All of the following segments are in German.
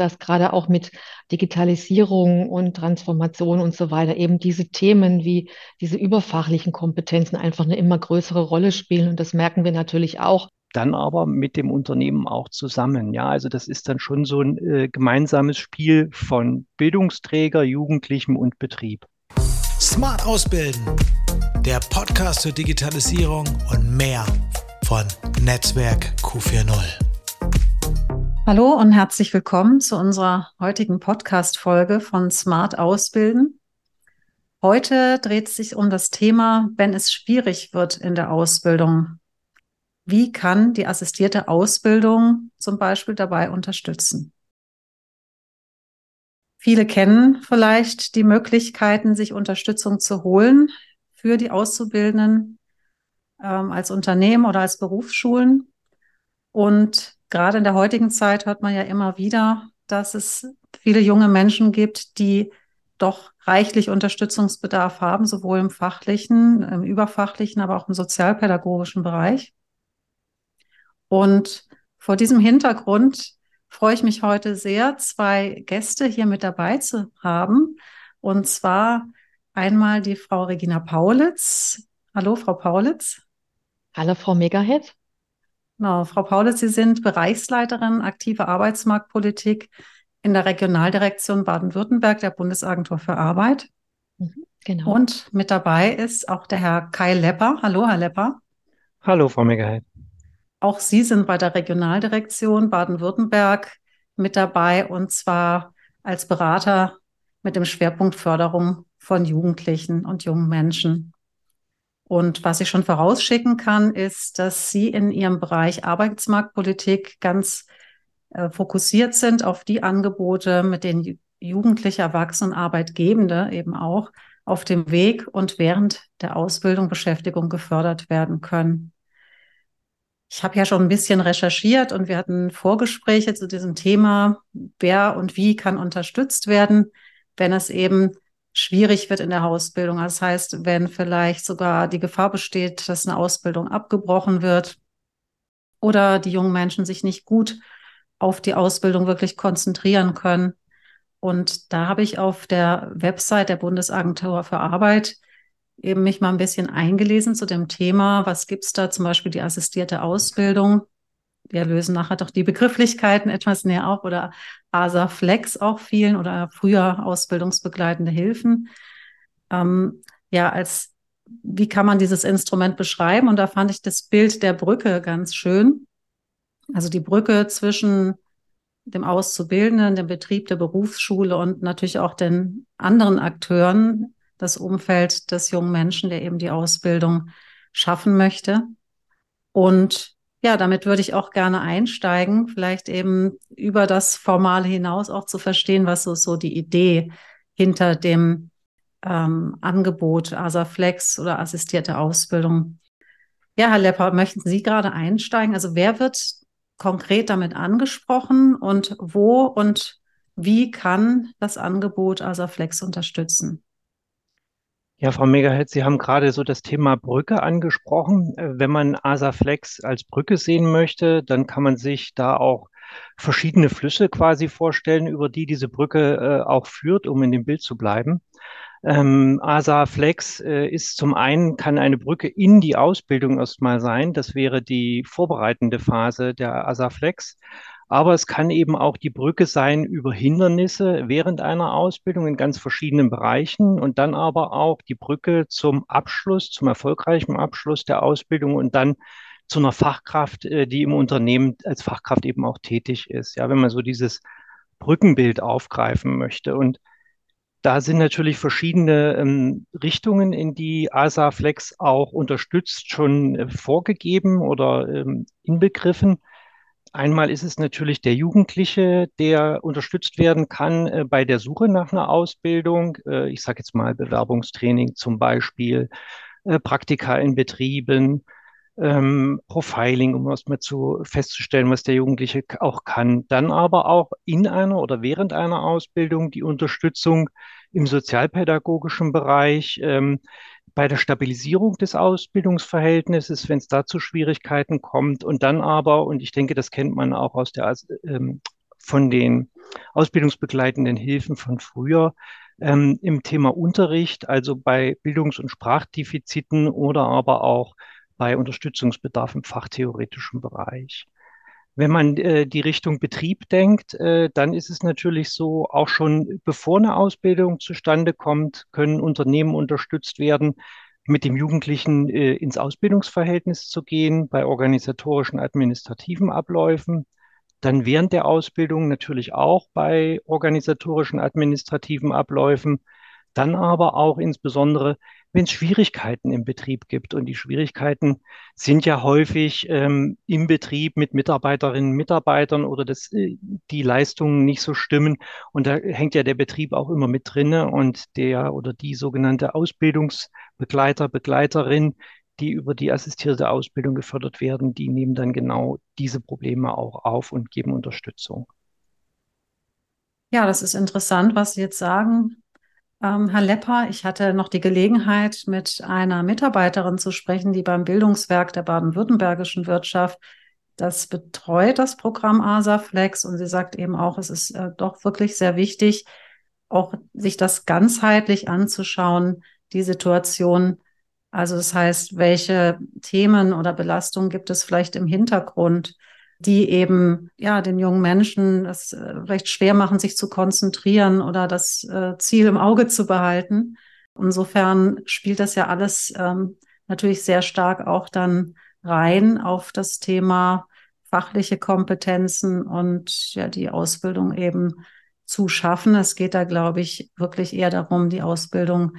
dass gerade auch mit Digitalisierung und Transformation und so weiter eben diese Themen wie diese überfachlichen Kompetenzen einfach eine immer größere Rolle spielen. Und das merken wir natürlich auch. Dann aber mit dem Unternehmen auch zusammen. Ja, also das ist dann schon so ein äh, gemeinsames Spiel von Bildungsträger, Jugendlichem und Betrieb. Smart Ausbilden, der Podcast zur Digitalisierung und mehr von Netzwerk Q40. Hallo und herzlich willkommen zu unserer heutigen Podcast-Folge von Smart Ausbilden. Heute dreht es sich um das Thema, wenn es schwierig wird in der Ausbildung. Wie kann die assistierte Ausbildung zum Beispiel dabei unterstützen? Viele kennen vielleicht die Möglichkeiten, sich Unterstützung zu holen für die Auszubildenden ähm, als Unternehmen oder als Berufsschulen. Und gerade in der heutigen Zeit hört man ja immer wieder, dass es viele junge Menschen gibt, die doch reichlich Unterstützungsbedarf haben, sowohl im fachlichen, im überfachlichen, aber auch im sozialpädagogischen Bereich. Und vor diesem Hintergrund freue ich mich heute sehr, zwei Gäste hier mit dabei zu haben. Und zwar einmal die Frau Regina Paulitz. Hallo, Frau Paulitz. Hallo, Frau Megahead. Genau, Frau Paulitz, Sie sind Bereichsleiterin aktive Arbeitsmarktpolitik in der Regionaldirektion Baden-Württemberg der Bundesagentur für Arbeit. Mhm, genau. Und mit dabei ist auch der Herr Kai Lepper. Hallo, Herr Lepper. Hallo, Frau Megahead. Auch Sie sind bei der Regionaldirektion Baden-Württemberg mit dabei und zwar als Berater mit dem Schwerpunkt Förderung von Jugendlichen und jungen Menschen. Und was ich schon vorausschicken kann, ist, dass Sie in Ihrem Bereich Arbeitsmarktpolitik ganz äh, fokussiert sind auf die Angebote, mit denen Jugendliche, Erwachsene und Arbeitgebende eben auch auf dem Weg und während der Ausbildung, Beschäftigung gefördert werden können. Ich habe ja schon ein bisschen recherchiert und wir hatten Vorgespräche zu diesem Thema, wer und wie kann unterstützt werden, wenn es eben schwierig wird in der Ausbildung. Das heißt, wenn vielleicht sogar die Gefahr besteht, dass eine Ausbildung abgebrochen wird oder die jungen Menschen sich nicht gut auf die Ausbildung wirklich konzentrieren können. Und da habe ich auf der Website der Bundesagentur für Arbeit eben mich mal ein bisschen eingelesen zu dem Thema, was gibt's da zum Beispiel die assistierte Ausbildung wir lösen nachher doch die Begrifflichkeiten etwas näher auf oder ASA Flex auch vielen oder früher ausbildungsbegleitende Hilfen. Ähm, ja, als wie kann man dieses Instrument beschreiben? Und da fand ich das Bild der Brücke ganz schön. Also die Brücke zwischen dem Auszubildenden, dem Betrieb der Berufsschule und natürlich auch den anderen Akteuren, das Umfeld des jungen Menschen, der eben die Ausbildung schaffen möchte. Und ja, damit würde ich auch gerne einsteigen, vielleicht eben über das Formale hinaus auch zu verstehen, was so, so die Idee hinter dem ähm, Angebot ASAFlex oder assistierte Ausbildung. Ja, Herr Lepper, möchten Sie gerade einsteigen? Also wer wird konkret damit angesprochen und wo und wie kann das Angebot ASAFlex unterstützen? Ja, Frau Megahead, Sie haben gerade so das Thema Brücke angesprochen. Äh, wenn man Asaflex als Brücke sehen möchte, dann kann man sich da auch verschiedene Flüsse quasi vorstellen, über die diese Brücke äh, auch führt, um in dem Bild zu bleiben. Ähm, Asaflex äh, ist zum einen, kann eine Brücke in die Ausbildung erstmal sein. Das wäre die vorbereitende Phase der Asaflex. Aber es kann eben auch die Brücke sein über Hindernisse während einer Ausbildung in ganz verschiedenen Bereichen und dann aber auch die Brücke zum Abschluss, zum erfolgreichen Abschluss der Ausbildung und dann zu einer Fachkraft, äh, die im Unternehmen als Fachkraft eben auch tätig ist. Ja, wenn man so dieses Brückenbild aufgreifen möchte. Und da sind natürlich verschiedene ähm, Richtungen, in die ASA Flex auch unterstützt, schon äh, vorgegeben oder ähm, inbegriffen. Einmal ist es natürlich der Jugendliche, der unterstützt werden kann äh, bei der Suche nach einer Ausbildung. Äh, ich sage jetzt mal Bewerbungstraining zum Beispiel, äh, Praktika in Betrieben, ähm, Profiling, um erstmal zu festzustellen, was der Jugendliche auch kann. Dann aber auch in einer oder während einer Ausbildung die Unterstützung im sozialpädagogischen Bereich. Ähm, bei der Stabilisierung des Ausbildungsverhältnisses, wenn es da zu Schwierigkeiten kommt und dann aber, und ich denke, das kennt man auch aus der ähm, von den ausbildungsbegleitenden Hilfen von früher ähm, im Thema Unterricht, also bei Bildungs- und Sprachdefiziten oder aber auch bei Unterstützungsbedarf im fachtheoretischen Bereich. Wenn man äh, die Richtung Betrieb denkt, äh, dann ist es natürlich so, auch schon bevor eine Ausbildung zustande kommt, können Unternehmen unterstützt werden, mit dem Jugendlichen äh, ins Ausbildungsverhältnis zu gehen, bei organisatorischen, administrativen Abläufen. Dann während der Ausbildung natürlich auch bei organisatorischen, administrativen Abläufen. Dann aber auch insbesondere wenn es Schwierigkeiten im Betrieb gibt. Und die Schwierigkeiten sind ja häufig ähm, im Betrieb mit Mitarbeiterinnen und Mitarbeitern oder dass äh, die Leistungen nicht so stimmen. Und da hängt ja der Betrieb auch immer mit drinne und der oder die sogenannte Ausbildungsbegleiter, Begleiterin, die über die assistierte Ausbildung gefördert werden, die nehmen dann genau diese Probleme auch auf und geben Unterstützung. Ja, das ist interessant, was Sie jetzt sagen. Ähm, Herr Lepper, ich hatte noch die Gelegenheit, mit einer Mitarbeiterin zu sprechen, die beim Bildungswerk der baden-württembergischen Wirtschaft das betreut, das Programm ASAFlex. Und sie sagt eben auch, es ist äh, doch wirklich sehr wichtig, auch sich das ganzheitlich anzuschauen, die Situation. Also das heißt, welche Themen oder Belastungen gibt es vielleicht im Hintergrund? Die eben ja den jungen Menschen es äh, vielleicht schwer machen, sich zu konzentrieren oder das äh, Ziel im Auge zu behalten. Insofern spielt das ja alles ähm, natürlich sehr stark auch dann rein auf das Thema fachliche Kompetenzen und ja die Ausbildung eben zu schaffen. Es geht da, glaube ich, wirklich eher darum, die Ausbildung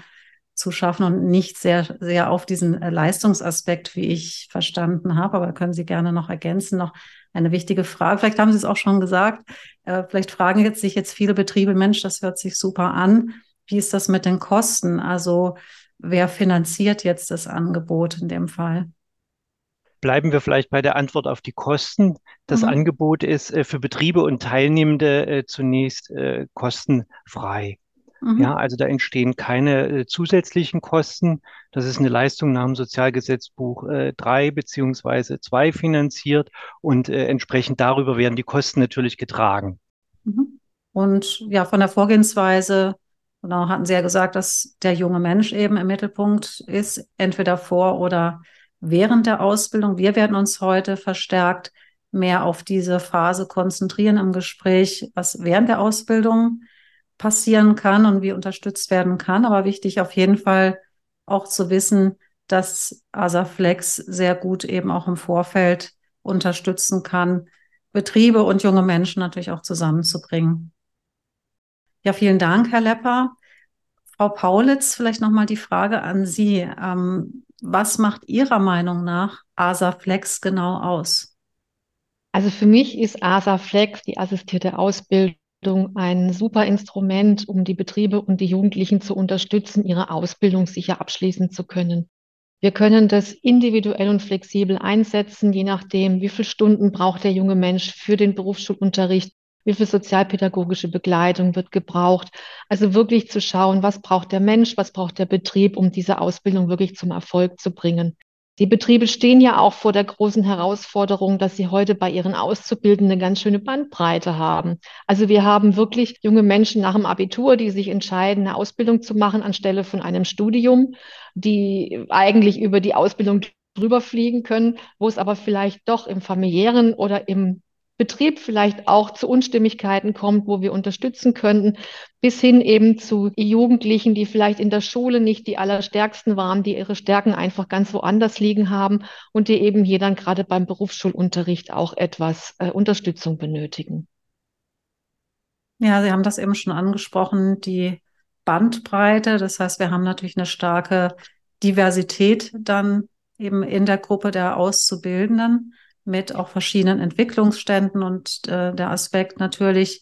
zu schaffen und nicht sehr, sehr auf diesen äh, Leistungsaspekt, wie ich verstanden habe. Aber können Sie gerne noch ergänzen, noch eine wichtige Frage. Vielleicht haben Sie es auch schon gesagt. Äh, vielleicht fragen jetzt sich jetzt viele Betriebe, Mensch, das hört sich super an. Wie ist das mit den Kosten? Also wer finanziert jetzt das Angebot in dem Fall? Bleiben wir vielleicht bei der Antwort auf die Kosten. Das mhm. Angebot ist äh, für Betriebe und Teilnehmende äh, zunächst äh, kostenfrei. Mhm. Ja, also da entstehen keine äh, zusätzlichen Kosten. Das ist eine Leistung nach dem Sozialgesetzbuch äh, 3 beziehungsweise 2 finanziert und äh, entsprechend darüber werden die Kosten natürlich getragen. Mhm. Und ja, von der Vorgehensweise, genau, hatten Sie ja gesagt, dass der junge Mensch eben im Mittelpunkt ist, entweder vor oder während der Ausbildung. Wir werden uns heute verstärkt mehr auf diese Phase konzentrieren im Gespräch, was während der Ausbildung passieren kann und wie unterstützt werden kann. Aber wichtig auf jeden Fall auch zu wissen, dass Asaflex sehr gut eben auch im Vorfeld unterstützen kann, Betriebe und junge Menschen natürlich auch zusammenzubringen. Ja, vielen Dank, Herr Lepper. Frau Paulitz, vielleicht nochmal die Frage an Sie. Ähm, was macht Ihrer Meinung nach Asaflex genau aus? Also für mich ist Asaflex die assistierte Ausbildung ein super Instrument, um die Betriebe und die Jugendlichen zu unterstützen, ihre Ausbildung sicher abschließen zu können. Wir können das individuell und flexibel einsetzen, je nachdem, wie viele Stunden braucht der junge Mensch für den Berufsschulunterricht, wie viel sozialpädagogische Begleitung wird gebraucht. Also wirklich zu schauen, was braucht der Mensch, was braucht der Betrieb, um diese Ausbildung wirklich zum Erfolg zu bringen. Die Betriebe stehen ja auch vor der großen Herausforderung, dass sie heute bei ihren Auszubildenden eine ganz schöne Bandbreite haben. Also wir haben wirklich junge Menschen nach dem Abitur, die sich entscheiden, eine Ausbildung zu machen anstelle von einem Studium, die eigentlich über die Ausbildung drüber fliegen können, wo es aber vielleicht doch im familiären oder im Betrieb vielleicht auch zu Unstimmigkeiten kommt, wo wir unterstützen könnten, bis hin eben zu Jugendlichen, die vielleicht in der Schule nicht die allerstärksten waren, die ihre Stärken einfach ganz woanders liegen haben und die eben hier dann gerade beim Berufsschulunterricht auch etwas äh, Unterstützung benötigen. Ja, Sie haben das eben schon angesprochen, die Bandbreite. Das heißt, wir haben natürlich eine starke Diversität dann eben in der Gruppe der Auszubildenden mit auch verschiedenen Entwicklungsständen und äh, der Aspekt natürlich,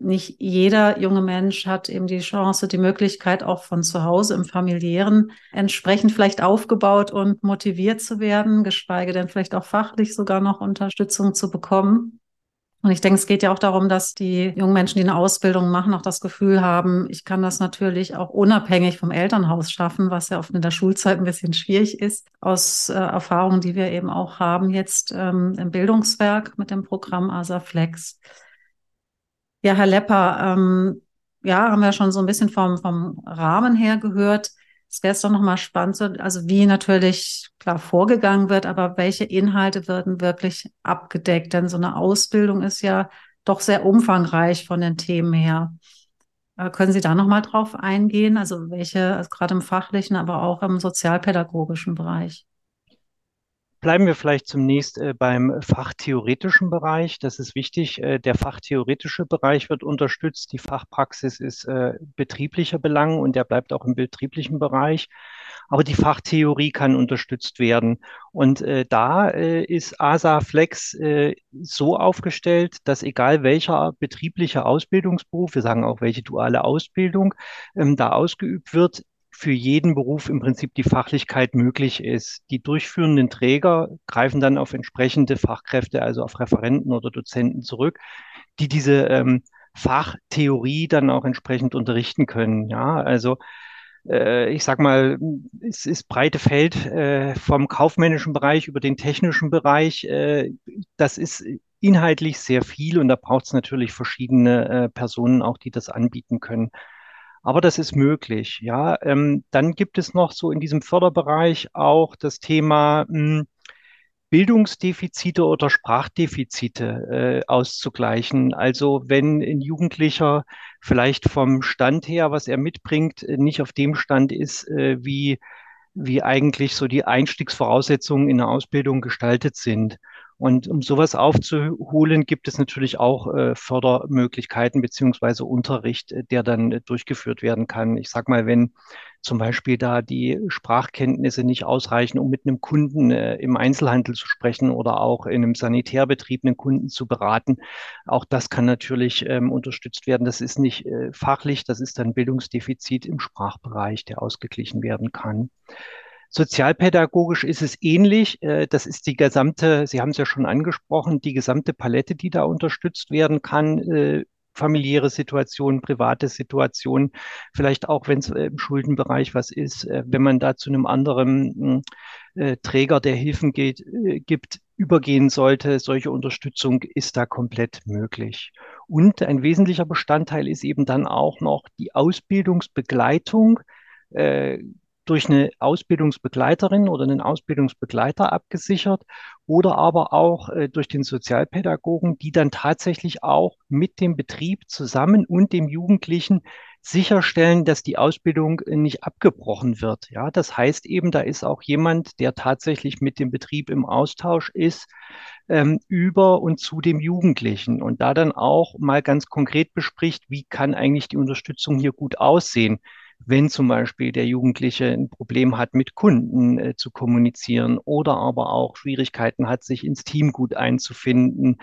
nicht jeder junge Mensch hat eben die Chance, die Möglichkeit, auch von zu Hause im familiären entsprechend vielleicht aufgebaut und motiviert zu werden, geschweige denn vielleicht auch fachlich sogar noch Unterstützung zu bekommen. Und ich denke, es geht ja auch darum, dass die jungen Menschen, die eine Ausbildung machen, auch das Gefühl haben, ich kann das natürlich auch unabhängig vom Elternhaus schaffen, was ja oft in der Schulzeit ein bisschen schwierig ist, aus äh, Erfahrungen, die wir eben auch haben jetzt ähm, im Bildungswerk mit dem Programm ASA Flex. Ja, Herr Lepper, ähm, ja, haben wir schon so ein bisschen vom, vom Rahmen her gehört. Es wäre doch nochmal spannend, also wie natürlich klar vorgegangen wird, aber welche Inhalte werden wirklich abgedeckt? Denn so eine Ausbildung ist ja doch sehr umfangreich von den Themen her. Äh, können Sie da nochmal drauf eingehen? Also welche, also gerade im fachlichen, aber auch im sozialpädagogischen Bereich? Bleiben wir vielleicht zunächst äh, beim fachtheoretischen Bereich. Das ist wichtig. Äh, der fachtheoretische Bereich wird unterstützt. Die Fachpraxis ist äh, betrieblicher Belang und der bleibt auch im betrieblichen Bereich. Aber die Fachtheorie kann unterstützt werden. Und da ist ASA Flex so aufgestellt, dass egal welcher betriebliche Ausbildungsberuf, wir sagen auch welche duale Ausbildung, ähm, da ausgeübt wird, für jeden Beruf im Prinzip die Fachlichkeit möglich ist. Die durchführenden Träger greifen dann auf entsprechende Fachkräfte, also auf Referenten oder Dozenten zurück, die diese ähm, Fachtheorie dann auch entsprechend unterrichten können. Ja, also äh, ich sag mal, es ist breite Feld äh, vom kaufmännischen Bereich über den technischen Bereich. Äh, das ist inhaltlich sehr viel und da braucht es natürlich verschiedene äh, Personen auch, die das anbieten können. Aber das ist möglich, ja. Ähm, dann gibt es noch so in diesem Förderbereich auch das Thema mh, hm, Bildungsdefizite oder Sprachdefizite äh, auszugleichen. Also wenn ein Jugendlicher vielleicht vom Stand her, was er mitbringt, nicht auf dem Stand ist, äh, wie, wie eigentlich so die Einstiegsvoraussetzungen in der Ausbildung gestaltet sind. Und um sowas aufzuholen, gibt es natürlich auch äh, Fördermöglichkeiten beziehungsweise Unterricht, äh, der dann äh, durchgeführt werden kann. Ich sag mal, wenn zum Beispiel da die Sprachkenntnisse nicht ausreichen, um mit einem Kunden äh, im Einzelhandel zu sprechen oder auch in einem Sanitärbetrieb einen Kunden zu beraten, auch das kann natürlich ähm, unterstützt werden. Das ist nicht äh, fachlich, das ist dann Bildungsdefizit im Sprachbereich, der ausgeglichen werden kann. Sozialpädagogisch ist es ähnlich. Äh, das ist die gesamte, Sie haben es ja schon angesprochen, die gesamte Palette, die da unterstützt werden kann. Äh, familiäre Situationen, private Situationen, vielleicht auch, wenn es äh, im Schuldenbereich was ist, wenn man da zu einem anderen Träger, der Hilfen geht, gibt, übergehen sollte. Solche Unterstützung ist da komplett möglich. Und ein wesentlicher Bestandteil ist eben dann auch noch die Ausbildungsbegleitung durch eine Ausbildungsbegleiterin oder einen Ausbildungsbegleiter abgesichert oder aber auch äh, durch den Sozialpädagogen, die dann tatsächlich auch mit dem Betrieb zusammen und dem Jugendlichen sicherstellen, dass die Ausbildung nicht abgebrochen wird. Ja, das heißt eben, da ist auch jemand, der tatsächlich mit dem Betrieb im Austausch ist, ähm, über und zu dem Jugendlichen und da dann auch mal ganz konkret bespricht, wie kann eigentlich die Unterstützung hier gut aussehen wenn zum Beispiel der Jugendliche ein Problem hat, mit Kunden äh, zu kommunizieren oder aber auch Schwierigkeiten hat, sich ins Team gut einzufinden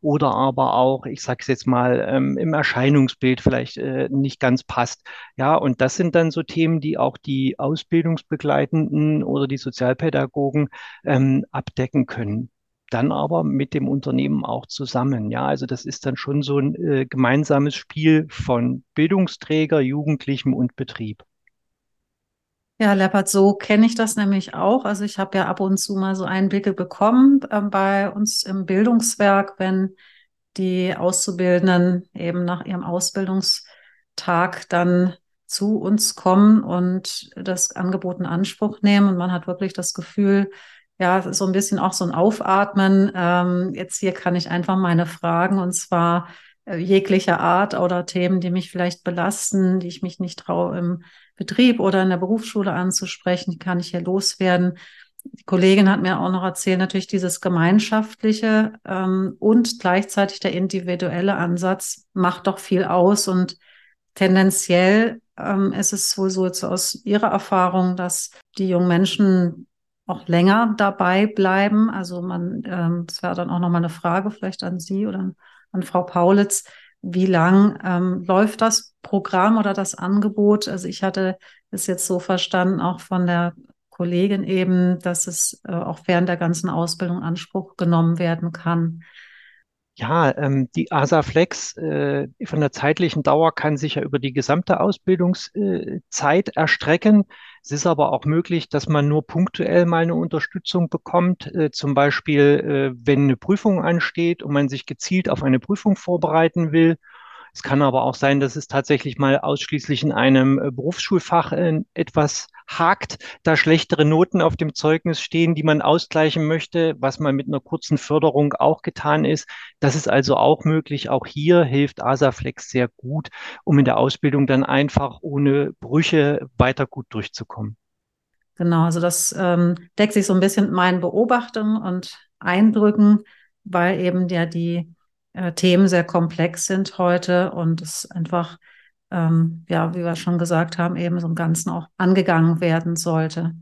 oder aber auch, ich sage es jetzt mal, ähm, im Erscheinungsbild vielleicht äh, nicht ganz passt. Ja, und das sind dann so Themen, die auch die Ausbildungsbegleitenden oder die Sozialpädagogen ähm, abdecken können dann aber mit dem Unternehmen auch zusammen. Ja, also das ist dann schon so ein äh, gemeinsames Spiel von Bildungsträger, Jugendlichem und Betrieb. Ja, Leopard, so kenne ich das nämlich auch. Also ich habe ja ab und zu mal so Einblicke bekommen äh, bei uns im Bildungswerk, wenn die Auszubildenden eben nach ihrem Ausbildungstag dann zu uns kommen und das Angebot in Anspruch nehmen. Und man hat wirklich das Gefühl, ja, so ein bisschen auch so ein Aufatmen. Ähm, jetzt hier kann ich einfach meine Fragen und zwar äh, jeglicher Art oder Themen, die mich vielleicht belasten, die ich mich nicht traue im Betrieb oder in der Berufsschule anzusprechen, die kann ich hier loswerden. Die Kollegin hat mir auch noch erzählt, natürlich dieses gemeinschaftliche ähm, und gleichzeitig der individuelle Ansatz macht doch viel aus und tendenziell ähm, ist es wohl so jetzt aus Ihrer Erfahrung, dass die jungen Menschen auch länger dabei bleiben. Also man, ähm, das wäre dann auch nochmal eine Frage vielleicht an Sie oder an Frau Paulitz. Wie lang ähm, läuft das Programm oder das Angebot? Also ich hatte es jetzt so verstanden, auch von der Kollegin eben, dass es äh, auch während der ganzen Ausbildung Anspruch genommen werden kann. Ja, ähm, die ASA Flex äh, von der zeitlichen Dauer kann sich ja über die gesamte Ausbildungszeit äh, erstrecken. Es ist aber auch möglich, dass man nur punktuell mal eine Unterstützung bekommt, äh, zum Beispiel, äh, wenn eine Prüfung ansteht und man sich gezielt auf eine Prüfung vorbereiten will Es kann aber auch sein, dass es tatsächlich mal ausschließlich in einem äh, Berufsschulfach äh, etwas hakt, da schlechtere Noten auf dem Zeugnis stehen, die man ausgleichen möchte, was mal mit einer kurzen Förderung auch getan ist. Das ist also auch möglich. Auch hier hilft Asaflex sehr gut, um in der Ausbildung dann einfach ohne Brüche weiter gut durchzukommen. Genau, also das ähm, deckt sich so ein bisschen mit meinen Beobachtungen und Eindrücken, weil eben ja die äh, Themen sehr komplex sind heute und es einfach, ähm, ja, wie wir schon gesagt haben, eben so im Ganzen auch angegangen werden sollte.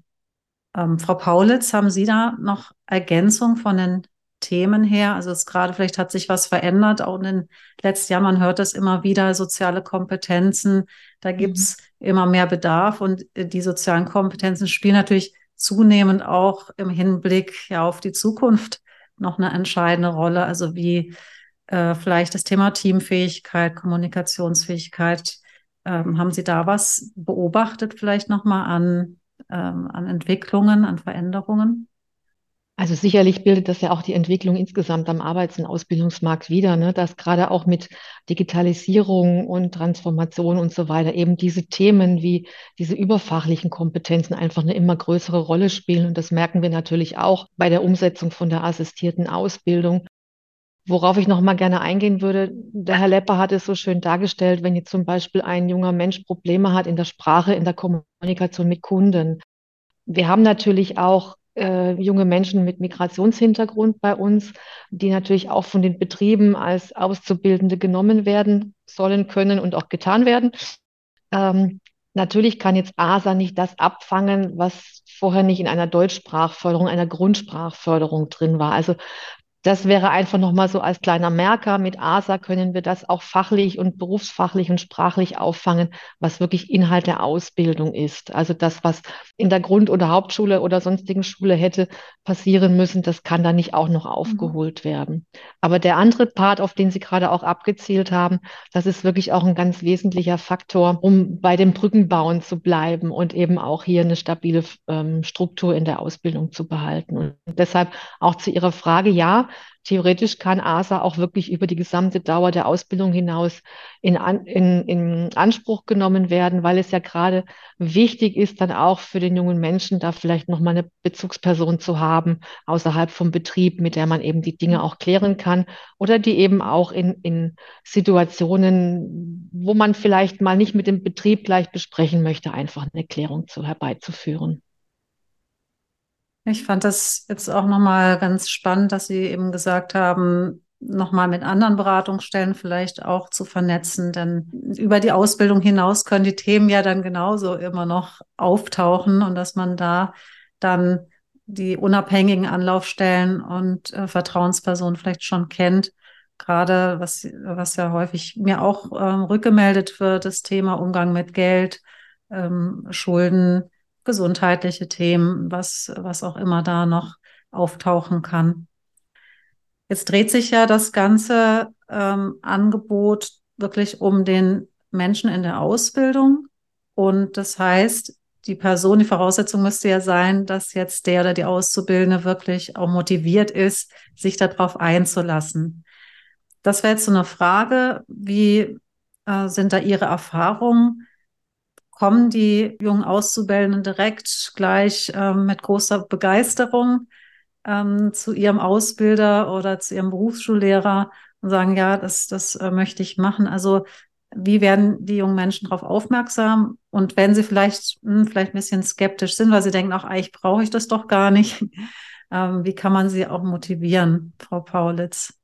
Ähm, Frau Paulitz, haben Sie da noch Ergänzung von den Themen her? Also es gerade vielleicht hat sich was verändert, auch in den letzten Jahren, man hört das immer wieder, soziale Kompetenzen, da gibt's mhm. immer mehr Bedarf und äh, die sozialen Kompetenzen spielen natürlich zunehmend auch im Hinblick ja auf die Zukunft noch eine entscheidende Rolle. Also wie äh, vielleicht das Thema Teamfähigkeit, Kommunikationsfähigkeit. Ähm, haben Sie da was beobachtet, vielleicht nochmal an, ähm, an Entwicklungen, an Veränderungen? Also sicherlich bildet das ja auch die Entwicklung insgesamt am Arbeits- und Ausbildungsmarkt wieder, ne? dass gerade auch mit Digitalisierung und Transformation und so weiter eben diese Themen wie diese überfachlichen Kompetenzen einfach eine immer größere Rolle spielen. Und das merken wir natürlich auch bei der Umsetzung von der assistierten Ausbildung. Worauf ich noch mal gerne eingehen würde, der Herr Lepper hat es so schön dargestellt, wenn jetzt zum Beispiel ein junger Mensch Probleme hat in der Sprache, in der Kommunikation mit Kunden. Wir haben natürlich auch äh, junge Menschen mit Migrationshintergrund bei uns, die natürlich auch von den Betrieben als Auszubildende genommen werden sollen können und auch getan werden. Ähm, natürlich kann jetzt ASA nicht das abfangen, was vorher nicht in einer Deutschsprachförderung, einer Grundsprachförderung drin war. Also das wäre einfach nochmal so als kleiner Merker. Mit ASA können wir das auch fachlich und berufsfachlich und sprachlich auffangen, was wirklich Inhalt der Ausbildung ist. Also das, was in der Grund- oder Hauptschule oder sonstigen Schule hätte passieren müssen, das kann da nicht auch noch mhm. aufgeholt mhm. werden. Aber der andere Part, auf den Sie gerade auch abgezielt haben, das ist wirklich auch ein ganz wesentlicher Faktor, um bei dem Brückenbauen zu bleiben und eben auch hier eine stabile ähm, Struktur in der Ausbildung zu behalten. Und deshalb auch zu Ihrer Frage, ja, theoretisch kann ASA auch wirklich über die gesamte Dauer der Ausbildung hinaus in, in, in Anspruch genommen werden, weil es ja gerade wichtig ist, dann auch für den jungen Menschen da vielleicht nochmal eine Bezugsperson zu haben außerhalb vom Betrieb, mit der man eben die Dinge auch klären kann oder die eben auch in, in Situationen, wo man vielleicht mal nicht mit dem Betrieb gleich besprechen möchte, einfach eine Klärung zu herbeizuführen. Ich fand das jetzt auch nochmal ganz spannend, dass Sie eben gesagt haben, nochmal mit anderen Beratungsstellen vielleicht auch zu vernetzen, denn über die Ausbildung hinaus können die Themen ja dann genauso immer noch auftauchen und dass man da dann die unabhängigen Anlaufstellen und äh, Vertrauenspersonen vielleicht schon kennt. Gerade was, was ja häufig mir auch ähm, rückgemeldet wird, das Thema Umgang mit Geld, ähm, Schulden, gesundheitliche Themen, was, was auch immer da noch auftauchen kann. Jetzt dreht sich ja das ganze ähm, Angebot wirklich um den Menschen in der Ausbildung. Und das heißt, die Person, die Voraussetzung müsste ja sein, dass jetzt der oder die Auszubildende wirklich auch motiviert ist, sich darauf einzulassen. Das wäre jetzt so eine Frage, wie äh, sind da Ihre Erfahrungen? Kommen die jungen Auszubildenden direkt gleich ähm, mit großer Begeisterung ähm, zu ihrem Ausbilder oder zu ihrem Berufsschullehrer und sagen, ja, das, das äh, möchte ich machen. Also wie werden die jungen Menschen darauf aufmerksam? Und wenn sie vielleicht, mh, hm, vielleicht ein bisschen skeptisch sind, weil sie denken, ach, eigentlich brauche ich das doch gar nicht, ähm, wie kann man sie auch motivieren, Frau Paulitz?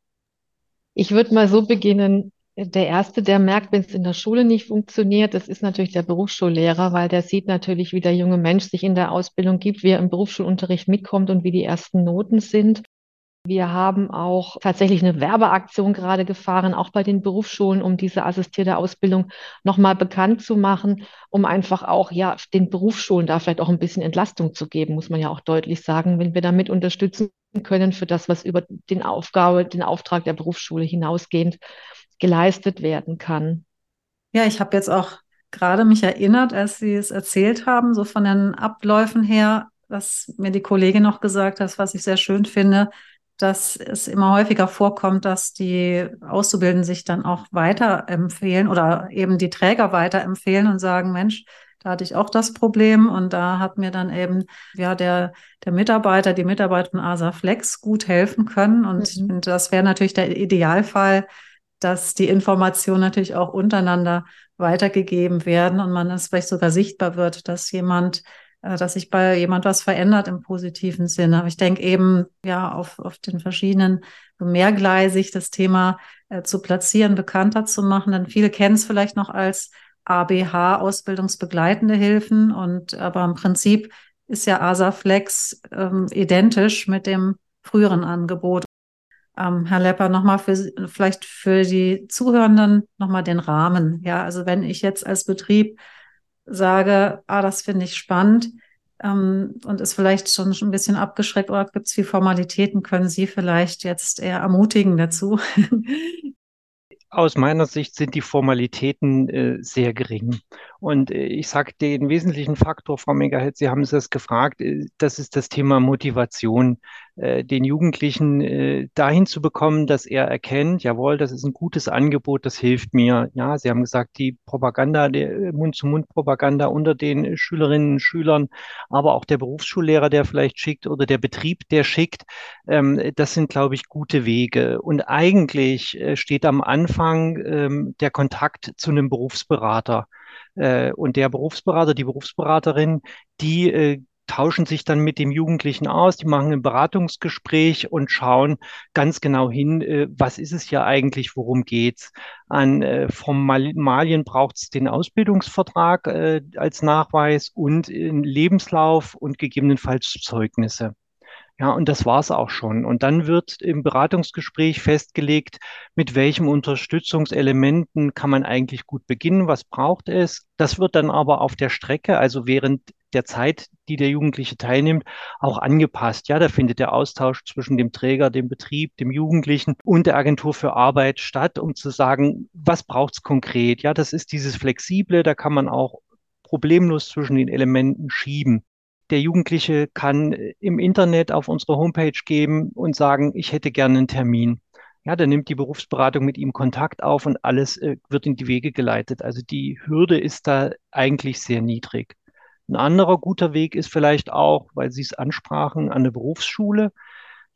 Ich würde mal so beginnen, der Erste, der merkt, wenn es in der Schule nicht funktioniert, das ist natürlich der Berufsschullehrer, weil der sieht natürlich, wie der junge Mensch sich in der Ausbildung gibt, wie er im Berufsschulunterricht mitkommt und wie die ersten Noten sind. Wir haben auch tatsächlich eine Werbeaktion gerade gefahren, auch bei den Berufsschulen, um diese assistierte Ausbildung nochmal bekannt zu machen, um einfach auch ja den Berufsschulen da vielleicht auch ein bisschen Entlastung zu geben, muss man ja auch deutlich sagen, wenn wir damit unterstützen können für das, was über den Aufgabe, den Auftrag der Berufsschule hinausgehend geleistet werden kann. Ja, ich habe jetzt auch gerade mich erinnert, als Sie es erzählt haben, so von den Abläufen her, was mir die Kollegin noch gesagt hat, was ich sehr schön finde, dass es immer häufiger vorkommt, dass die Auszubildenden sich dann auch weiterempfehlen oder eben die Träger weiterempfehlen und sagen, Mensch, da hatte ich auch das Problem und da hat mir dann eben ja der, der Mitarbeiter, die Mitarbeiterin ASA Flex gut helfen können. Und mhm. das wäre natürlich der Idealfall, dass die Informationen natürlich auch untereinander weitergegeben werden und man es vielleicht sogar sichtbar wird, dass jemand äh, dass sich bei jemand was verändert im positiven Sinne. Aber ich denke eben, ja, auf, auf den verschiedenen, mehrgleisig das Thema äh, zu platzieren, bekannter zu machen. Denn viele kennen es vielleicht noch als ABH, ausbildungsbegleitende Hilfen. Und aber im Prinzip ist ja ASAFlex ähm, identisch mit dem früheren Angebot. Ähm, Herr Lepper, nochmal für vielleicht für die Zuhörenden nochmal den Rahmen. Ja, also wenn ich jetzt als Betrieb sage, ah, das finde ich spannend ähm, und ist vielleicht schon ein bisschen abgeschreckt oder gibt es viel Formalitäten, können Sie vielleicht jetzt eher ermutigen dazu? Aus meiner Sicht sind die Formalitäten äh, sehr gering. Und äh, ich sage den wesentlichen Faktor, Frau Megahead, Sie haben es gefragt, äh, das ist das Thema Motivation äh, den Jugendlichen dahin zu bekommen, dass er erkennt, jawohl, das ist ein gutes Angebot, das hilft mir. Ja, Sie haben gesagt, die Propaganda, äh, Mund-zu-Mund-Propaganda unter den Schülerinnen und Schülern, aber auch der Berufsschullehrer, der vielleicht schickt oder der Betrieb, der schickt, ähm, das sind, glaube ich, gute Wege. Und eigentlich steht am Anfang ähm, der Kontakt zu einem Berufsberater. Äh, und der Berufsberater, die Berufsberaterin, die äh, tauschen sich dann mit dem Jugendlichen aus, die machen ein Beratungsgespräch und schauen ganz genau hin, äh, was ist es hier eigentlich, worum geht's. An äh, Formalien braucht es den Ausbildungsvertrag äh, als Nachweis und Lebenslauf und gegebenenfalls Zeugnisse. Ja, und das war's auch schon. Und dann wird im Beratungsgespräch festgelegt, mit welchen Unterstützungselementen kann man eigentlich gut beginnen, was braucht es. Das wird dann aber auf der Strecke, also während der Zeit, die der Jugendliche teilnimmt, auch angepasst. Ja, da findet der Austausch zwischen dem Träger, dem Betrieb, dem Jugendlichen und der Agentur für Arbeit statt, um zu sagen, was braucht's konkret? Ja, das ist dieses Flexible, da kann man auch problemlos zwischen den Elementen schieben. Der Jugendliche kann im Internet auf unsere Homepage geben und sagen, ich hätte gerne einen Termin. Ja, dann nimmt die Berufsberatung mit ihm Kontakt auf und alles äh, wird in die Wege geleitet. Also die Hürde ist da eigentlich sehr niedrig. Ein anderer guter Weg ist vielleicht auch, weil Sie es ansprachen, an der Berufsschule.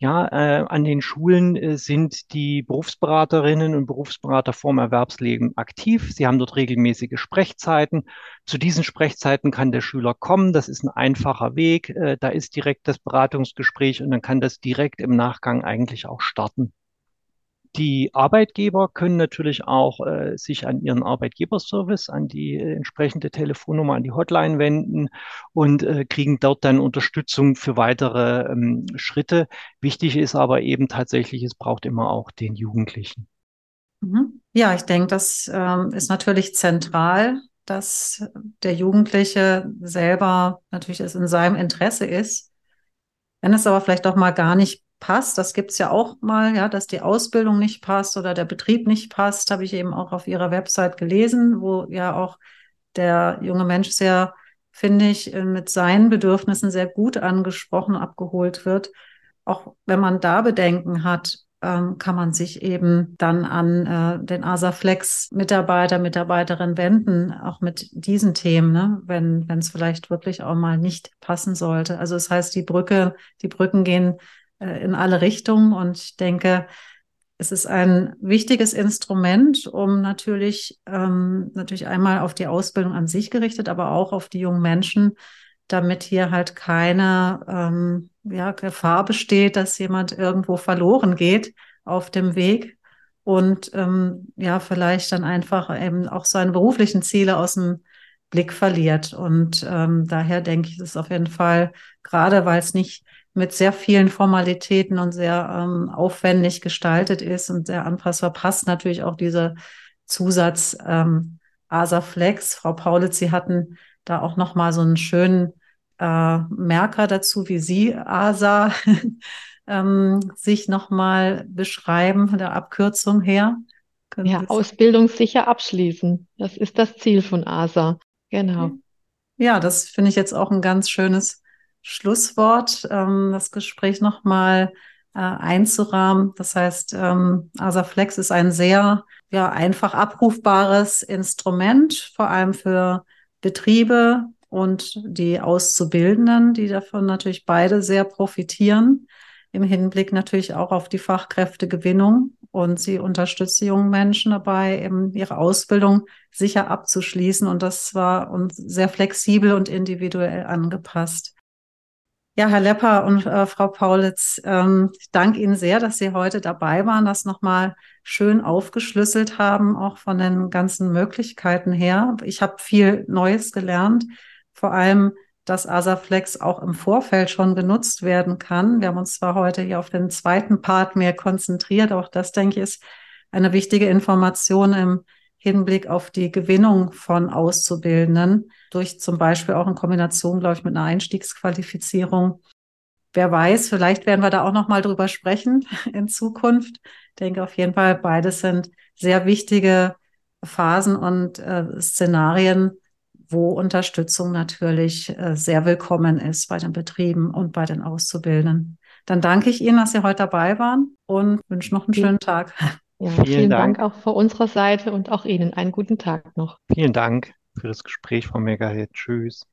Ja, äh, an den Schulen äh, sind die Berufsberaterinnen und Berufsberater vorm Erwerbsleben aktiv. Sie haben dort regelmäßige Sprechzeiten. Zu diesen Sprechzeiten kann der Schüler kommen. Das ist ein einfacher Weg. Äh, da ist direkt das Beratungsgespräch und dann kann das direkt im Nachgang eigentlich auch starten. Die Arbeitgeber können natürlich auch äh, sich an ihren Arbeitgeberservice, an die äh, entsprechende Telefonnummer, an die Hotline wenden und äh, kriegen dort dann Unterstützung für weitere ähm, Schritte. Wichtig ist aber eben tatsächlich, es braucht immer auch den Jugendlichen. Mhm. Ja, ich denke, das ähm, ist natürlich zentral, dass der Jugendliche selber natürlich es in seinem Interesse ist. Wenn es aber vielleicht auch mal gar nicht passt. Das gibt es ja auch mal, ja, dass die Ausbildung nicht passt oder der Betrieb nicht passt, habe ich eben auch auf ihrer Website gelesen, wo ja auch der junge Mensch sehr, finde ich, äh, mit seinen Bedürfnissen sehr gut angesprochen, abgeholt wird. Auch wenn man da Bedenken hat, ähm, kann man sich eben dann an äh, den ASAFlex-Mitarbeiter, Mitarbeiterin wenden, auch mit diesen Themen, ne? wenn es vielleicht wirklich auch mal nicht passen sollte. Also das heißt, die Brücke, die Brücken gehen äh, in alle Richtungen. Und ich denke, es ist ein wichtiges Instrument, um natürlich, ähm, natürlich einmal auf die Ausbildung an sich gerichtet, aber auch auf die jungen Menschen, damit hier halt keine ähm, ja, Gefahr besteht, dass jemand irgendwo verloren geht auf dem Weg und ähm, ja, vielleicht dann einfach eben auch seine beruflichen Ziele aus dem Blick verliert. Und ähm, daher denke ich, es ist auf jeden Fall, gerade weil es nicht mit sehr vielen Formalitäten und sehr ähm, aufwendig gestaltet ist und sehr anpassbar, passt natürlich auch dieser Zusatz ähm, ASA Flex. Frau Paulitz, Sie hatten da auch noch mal so einen schönen äh, Merker dazu, wie Sie ASA ähm, sich noch mal beschreiben von der Abkürzung her. Können ja, Ausbildung sicher abschließen. Das ist das Ziel von ASA. Genau. Ja, das finde ich jetzt auch ein ganz schönes Schlusswort, ähm, das Gespräch nochmal äh, einzurahmen. Das heißt, ähm, Asaflex ist ein sehr ja, einfach abrufbares Instrument, vor allem für Betriebe und die Auszubildenden, die davon natürlich beide sehr profitieren, im Hinblick natürlich auch auf die Fachkräftegewinnung. Und sie unterstützt die jungen Menschen dabei, eben ihre Ausbildung sicher abzuschließen. Und das war uns sehr flexibel und individuell angepasst. Ja, Herr Lepper und äh, Frau Paulitz, ähm, ich danke Ihnen sehr, dass Sie heute dabei waren, das nochmal schön aufgeschlüsselt haben, auch von den ganzen Möglichkeiten her. Ich habe viel Neues gelernt, vor allem, dass Asaflex auch im Vorfeld schon genutzt werden kann. Wir haben uns zwar heute hier auf den zweiten Part mehr konzentriert, auch das, denke ich, ist eine wichtige Information im Hinblick auf die Gewinnung von Auszubildenden durch zum Beispiel auch in Kombination, glaube ich, mit einer Einstiegsqualifizierung. Wer weiß, vielleicht werden wir da auch noch mal drüber sprechen in Zukunft. Ich denke auf jeden Fall, beides sind sehr wichtige Phasen und äh, Szenarien, wo Unterstützung natürlich äh, sehr willkommen ist bei den Betrieben und bei den Auszubildenden. Dann danke ich Ihnen, dass Sie heute dabei waren und wünsche noch einen schönen Tag. Ja, vielen, vielen Dank. Dank auch von unserer Seite und auch Ihnen einen guten Tag noch. Vielen Dank für das Gespräch, Frau Megahead. Tschüss.